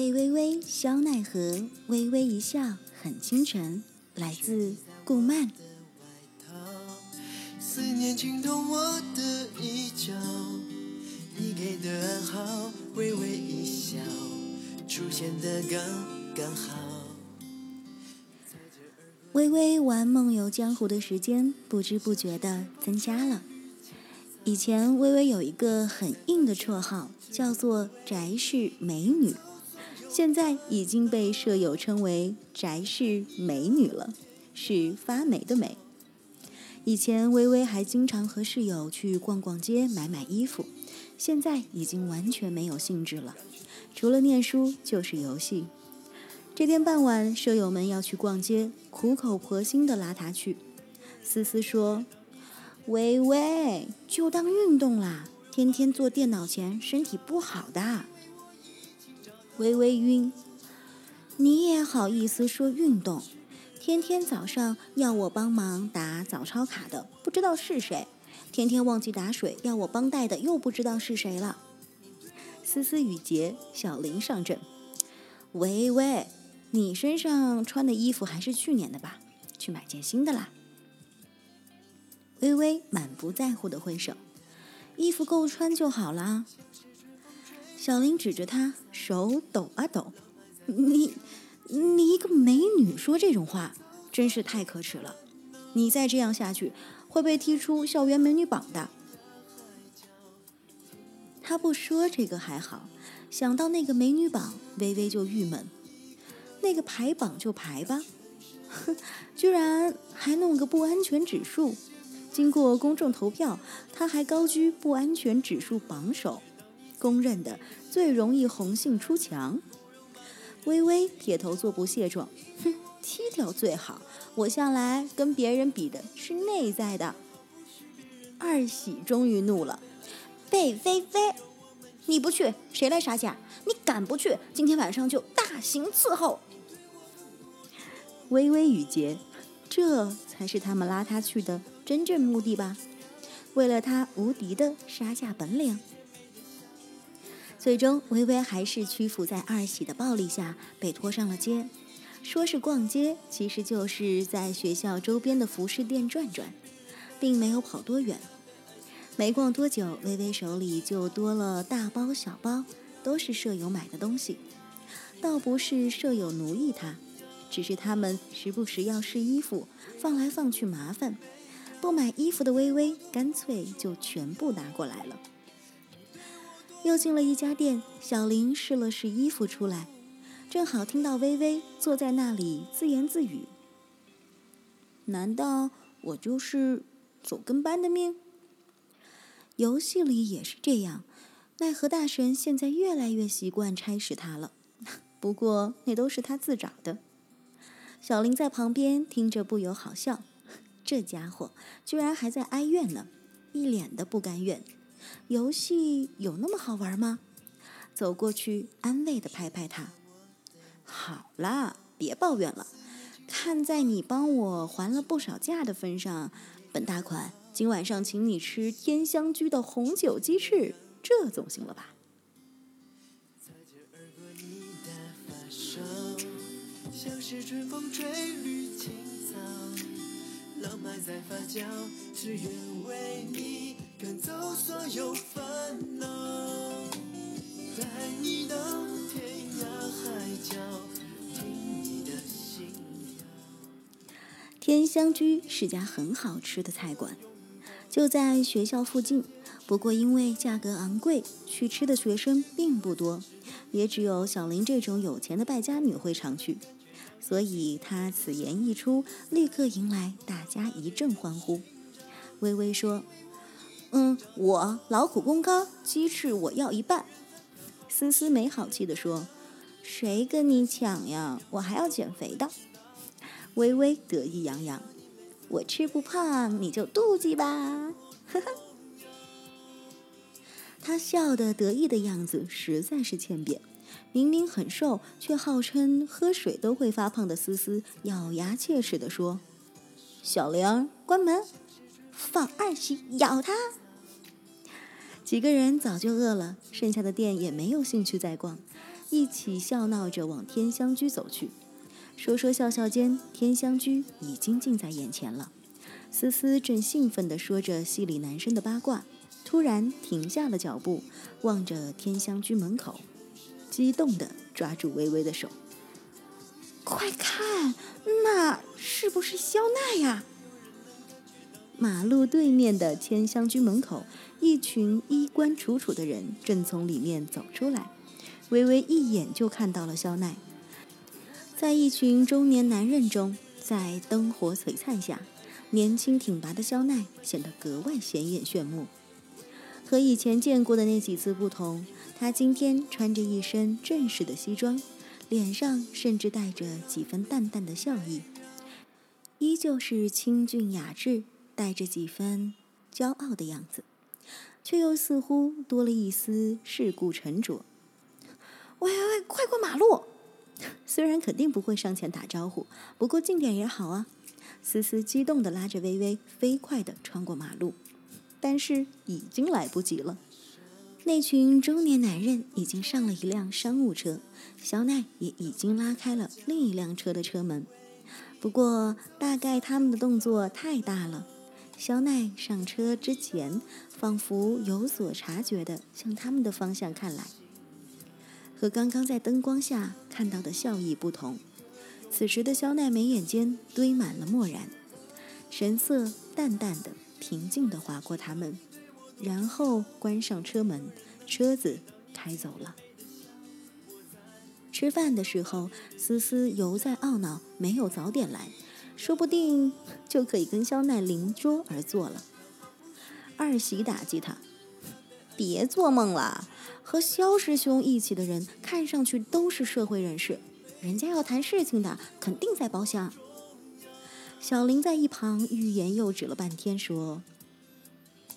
贝微微，肖奈何，微微一笑很倾城。来自顾漫。思念惊动我的衣角，你给的暗号，微微一笑，出现的刚刚好。微微玩梦游江湖的时间，不知不觉的增加了。以前微微有一个很硬的绰号，叫做宅式美女，现在已经被舍友称为宅氏美女了，是发霉的霉。以前微微还经常和室友去逛逛街、买买衣服，现在已经完全没有兴致了，除了念书就是游戏。这天傍晚，舍友们要去逛街，苦口婆心地拉她去。思思说：“微微，就当运动啦，天天坐电脑前身体不好的。”微微晕，你也好意思说运动？天天早上要我帮忙打早操卡的不知道是谁，天天忘记打水要我帮带的又不知道是谁了。思思雨洁，小林上阵。喂喂，你身上穿的衣服还是去年的吧？去买件新的啦。微微满不在乎的挥手，衣服够穿就好啦。小林指着他，手抖啊抖，你。你一个美女说这种话，真是太可耻了！你再这样下去，会被踢出校园美女榜的。他不说这个还好，想到那个美女榜，微微就郁闷。那个排榜就排吧，哼，居然还弄个不安全指数。经过公众投票，他还高居不安全指数榜首，公认的最容易红杏出墙。微微撇头做不屑状，哼，踢掉最好。我向来跟别人比的是内在的。二喜终于怒了，贝菲菲，你不去谁来杀价？你敢不去，今天晚上就大刑伺候。微微雨洁，这才是他们拉他去的真正目的吧？为了他无敌的杀价本领。最终，微微还是屈服在二喜的暴力下，被拖上了街。说是逛街，其实就是在学校周边的服饰店转转，并没有跑多远。没逛多久，微微手里就多了大包小包，都是舍友买的东西。倒不是舍友奴役她，只是他们时不时要试衣服，放来放去麻烦。不买衣服的微微，干脆就全部拿过来了。又进了一家店，小林试了试衣服出来，正好听到微微坐在那里自言自语：“难道我就是走跟班的命？游戏里也是这样，奈何大神现在越来越习惯差使他了。不过那都是他自找的。”小林在旁边听着不由好笑，这家伙居然还在哀怨呢，一脸的不甘愿。游戏有那么好玩吗？走过去安慰的拍拍他。好啦，别抱怨了。看在你帮我还了不少价的份上，本大款今晚上请你吃天香居的红酒鸡翅，这总行了吧？像是春风吹绿青草，浪漫在发酵，只愿为你。赶走所有烦恼，带你到天涯海角，听你的心。天香居是家很好吃的菜馆，就在学校附近。不过因为价格昂贵，去吃的学生并不多，也只有小林这种有钱的败家女会常去。所以她此言一出，立刻迎来大家一阵欢呼。微微说。嗯，我劳苦功高，鸡翅我要一半。思思没好气地说：“谁跟你抢呀？我还要减肥的。”微微得意洋洋：“我吃不胖，你就妒忌吧。”呵呵。他笑得得意的样子实在是欠扁。明明很瘦，却号称喝水都会发胖的思思，咬牙切齿地说：“小玲，关门。”放二喜咬他！几个人早就饿了，剩下的店也没有兴趣再逛，一起笑闹着往天香居走去。说说笑笑间，天香居已经近在眼前了。思思正兴奋地说着戏里男生的八卦，突然停下了脚步，望着天香居门口，激动地抓住微微的手：“快看，那是不是肖奈呀？”马路对面的千香居门口，一群衣冠楚楚的人正从里面走出来。微微一眼就看到了肖奈。在一群中年男人中，在灯火璀璨下，年轻挺拔的肖奈显得格外显眼炫目。和以前见过的那几次不同，他今天穿着一身正式的西装，脸上甚至带着几分淡淡的笑意，依旧是清俊雅致，带着几分骄傲的样子，却又似乎多了一丝世故沉着。喂喂，快过马路！虽然肯定不会上前打招呼，不过近点也好啊。思思激动地拉着微微，飞快地穿过马路，但是已经来不及了。那群中年男人已经上了一辆商务车，小奈也已经拉开了另一辆车的车门。不过，大概他们的动作太大了，肖奈上车之前，仿佛有所察觉地向他们的方向看来。和刚刚在灯光下看到的笑意不同，此时的肖奈眉眼间堆满了漠然，神色淡淡的、平静的划过他们，然后关上车门，车子开走了。吃饭的时候，思思犹在懊恼没有早点来，说不定就可以跟肖奈邻桌而坐了。二喜打击他。别做梦了，和肖师兄一起的人看上去都是社会人士，人家要谈事情的，肯定在包厢。小林在一旁欲言又止了半天，说：“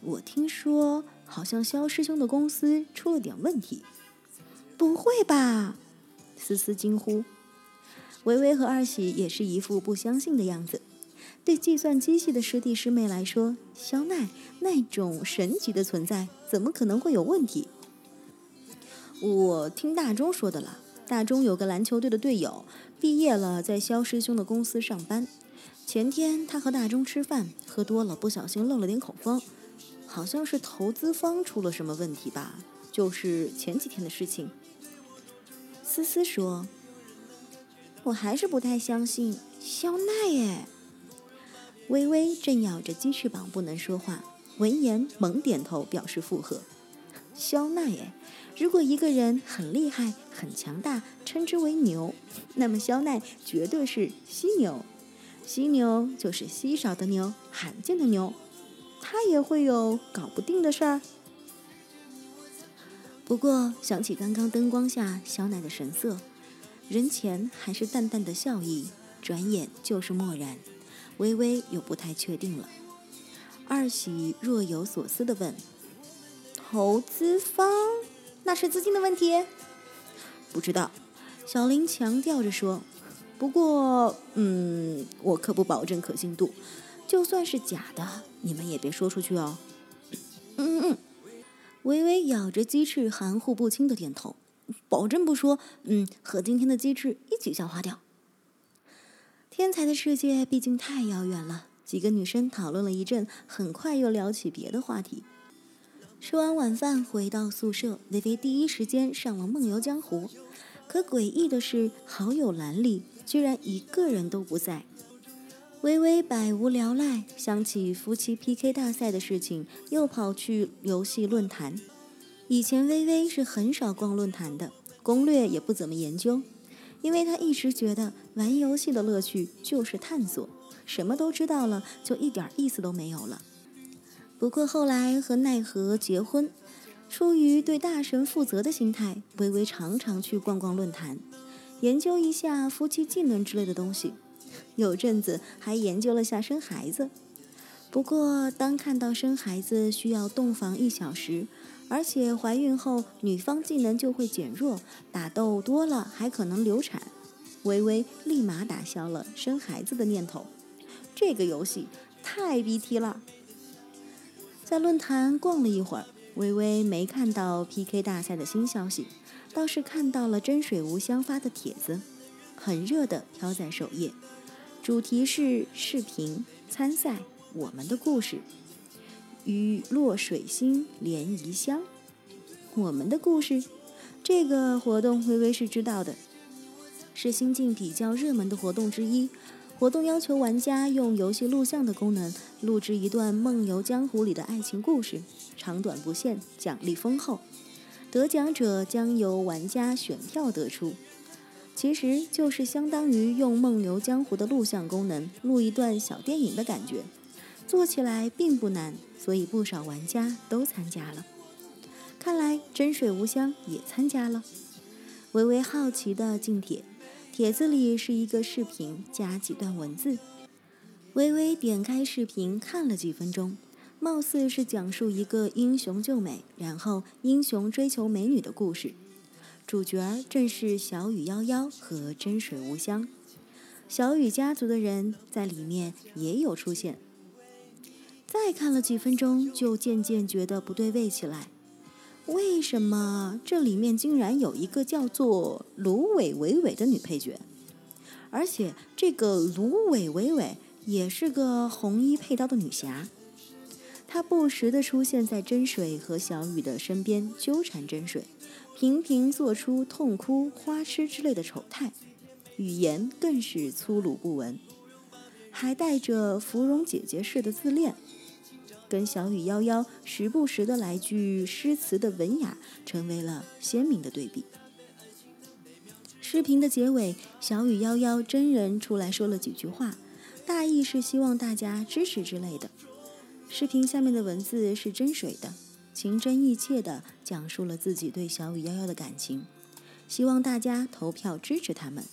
我听说好像肖师兄的公司出了点问题。”不会吧？思思惊呼。维维和二喜也是一副不相信的样子。对计算机系的师弟师妹来说，肖奈那种神级的存在，怎么可能会有问题？我听大钟说的了，大钟有个篮球队的队友，毕业了，在肖师兄的公司上班。前天他和大钟吃饭，喝多了，不小心漏了点口风，好像是投资方出了什么问题吧？就是前几天的事情。思思说：“我还是不太相信肖奈耶。”微微正咬着鸡翅膀不能说话，闻言猛点头表示附和。肖奈耶，如果一个人很厉害、很强大，称之为牛，那么肖奈绝对是犀牛。犀牛就是稀少的牛、罕见的牛，他也会有搞不定的事儿。不过想起刚刚灯光下肖奈的神色，人前还是淡淡的笑意，转眼就是漠然。微微又不太确定了，二喜若有所思地问：“投资方？那是资金的问题？”不知道，小林强调着说：“不过，嗯，我可不保证可信度，就算是假的，你们也别说出去哦。”嗯嗯，微微咬着鸡翅，含糊不清的点头：“保证不说，嗯，和今天的鸡翅一起消化掉。”天才的世界毕竟太遥远了，几个女生讨论了一阵，很快又聊起别的话题。吃完晚饭回到宿舍，微微第一时间上了《梦游江湖》，可诡异的是，好友栏里居然一个人都不在。微微百无聊赖，想起夫妻 PK 大赛的事情，又跑去游戏论坛。以前微微是很少逛论坛的，攻略也不怎么研究。因为他一直觉得玩游戏的乐趣就是探索，什么都知道了就一点意思都没有了。不过后来和奈何结婚，出于对大神负责的心态，微微常常去逛逛论坛，研究一下夫妻技能之类的东西。有阵子还研究了下生孩子。不过当看到生孩子需要洞房一小时，而且怀孕后，女方技能就会减弱，打斗多了还可能流产。微微立马打消了生孩子的念头。这个游戏太 BT 了。在论坛逛了一会儿，微微没看到 PK 大赛的新消息，倒是看到了真水无香发的帖子，很热的飘在首页，主题是视频参赛我们的故事，与落水星连宜香。我们的故事，这个活动微微是知道的，是新晋比较热门的活动之一。活动要求玩家用游戏录像的功能录制一段《梦游江湖》里的爱情故事，长短不限，奖励丰厚。得奖者将由玩家选票得出，其实就是相当于用《梦游江湖》的录像功能录一段小电影的感觉，做起来并不难，所以不少玩家都参加了。看来真水无香也参加了，微微好奇的进帖。帖子里是一个视频加几段文字，微微点开视频看了几分钟，貌似是讲述一个英雄救美，然后英雄追求美女的故事。主角正是小雨夭夭和真水无香，小雨家族的人在里面也有出现。再看了几分钟，就渐渐觉得不对味起来。为什么这里面竟然有一个叫做芦苇伟伟的女配角？而且这个芦苇伟伟也是个红衣配刀的女侠，她不时的出现在真水和小雨的身边纠缠真水，频频做出痛哭、花痴之类的丑态，语言更是粗鲁不文，还带着芙蓉姐姐式的自恋。跟小雨夭夭时不时的来句诗词的文雅，成为了鲜明的对比。视频的结尾，小雨夭夭真人出来说了几句话，大意是希望大家支持之类的。视频下面的文字是真水的，情真意切的讲述了自己对小雨夭夭的感情，希望大家投票支持他们。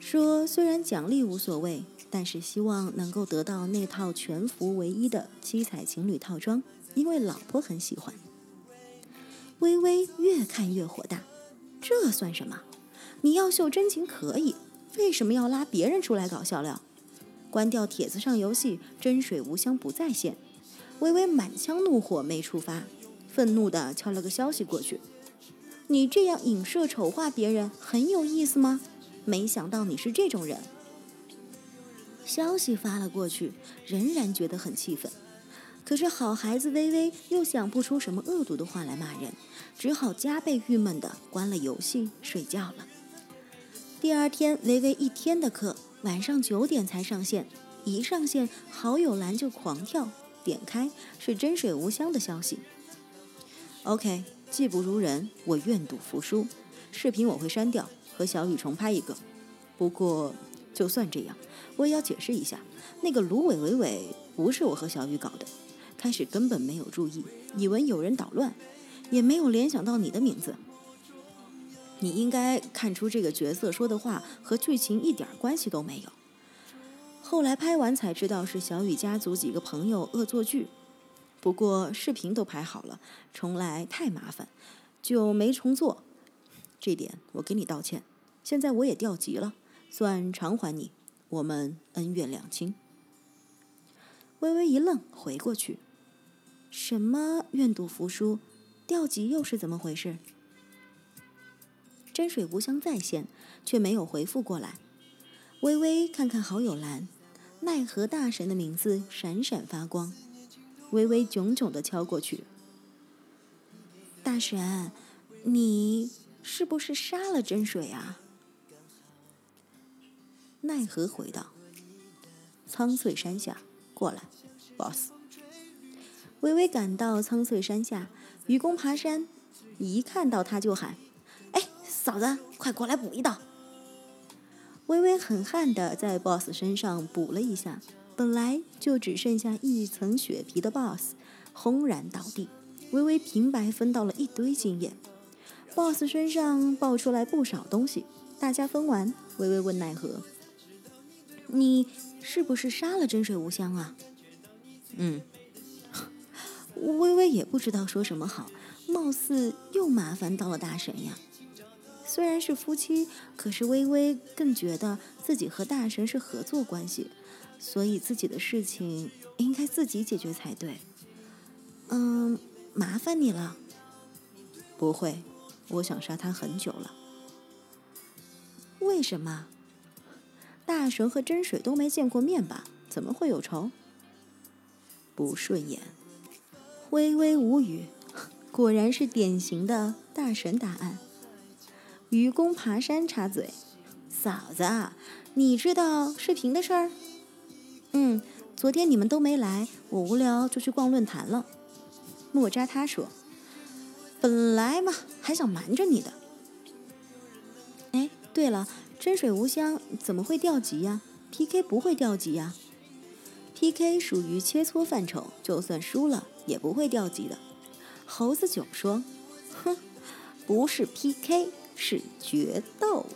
说虽然奖励无所谓。但是希望能够得到那套全服唯一的七彩情侣套装，因为老婆很喜欢。微微越看越火大，这算什么？你要秀真情可以，为什么要拉别人出来搞笑料？关掉帖子上游戏，真水无香不在线。微微满腔怒火没触发，愤怒的敲了个消息过去。你这样影射丑化别人很有意思吗？没想到你是这种人。消息发了过去，仍然觉得很气愤。可是好孩子微微又想不出什么恶毒的话来骂人，只好加倍郁闷的关了游戏睡觉了。第二天微微一天的课，晚上九点才上线。一上线，好友栏就狂跳，点开是真水无香的消息。OK，技不如人，我愿赌服输。视频我会删掉，和小雨重拍一个。不过。就算这样，我也要解释一下，那个芦苇伟伟不是我和小雨搞的，开始根本没有注意，以为有人捣乱，也没有联想到你的名字。你应该看出这个角色说的话和剧情一点关系都没有。后来拍完才知道是小雨家族几个朋友恶作剧，不过视频都拍好了，重来太麻烦，就没重做。这点我给你道歉。现在我也调级了。算偿还你，我们恩怨两清。微微一愣，回过去，什么愿赌服输，调级又是怎么回事？真水无香在线，却没有回复过来。微微看看好友栏，奈何大神的名字闪闪发光。微微炯炯的敲过去，大神，你是不是杀了真水啊？奈何回道：“苍翠山下，过来，boss。”微微赶到苍翠山下，愚公爬山，一看到他就喊：“哎，嫂子，快过来补一刀！”微微狠悍的在 boss 身上补了一下，本来就只剩下一层血皮的 boss 轰然倒地。微微平白分到了一堆经验，boss 身上爆出来不少东西。大家分完，微微问奈何。你是不是杀了真水无香啊？嗯，微微也不知道说什么好，貌似又麻烦到了大神呀。虽然是夫妻，可是微微更觉得自己和大神是合作关系，所以自己的事情应该自己解决才对。嗯，麻烦你了。不会，我想杀他很久了。为什么？大神和真水都没见过面吧？怎么会有仇？不顺眼。微微无语，果然是典型的大神答案。愚公爬山插嘴：“嫂子，你知道视频的事儿？”“嗯，昨天你们都没来，我无聊就去逛论坛了。”莫扎他说：“本来嘛，还想瞒着你的。”哎，对了，真水无香怎么会掉级呀？PK 不会掉级呀？PK 属于切磋范畴，就算输了也不会掉级的。猴子囧说：“哼，不是 PK。”是决斗。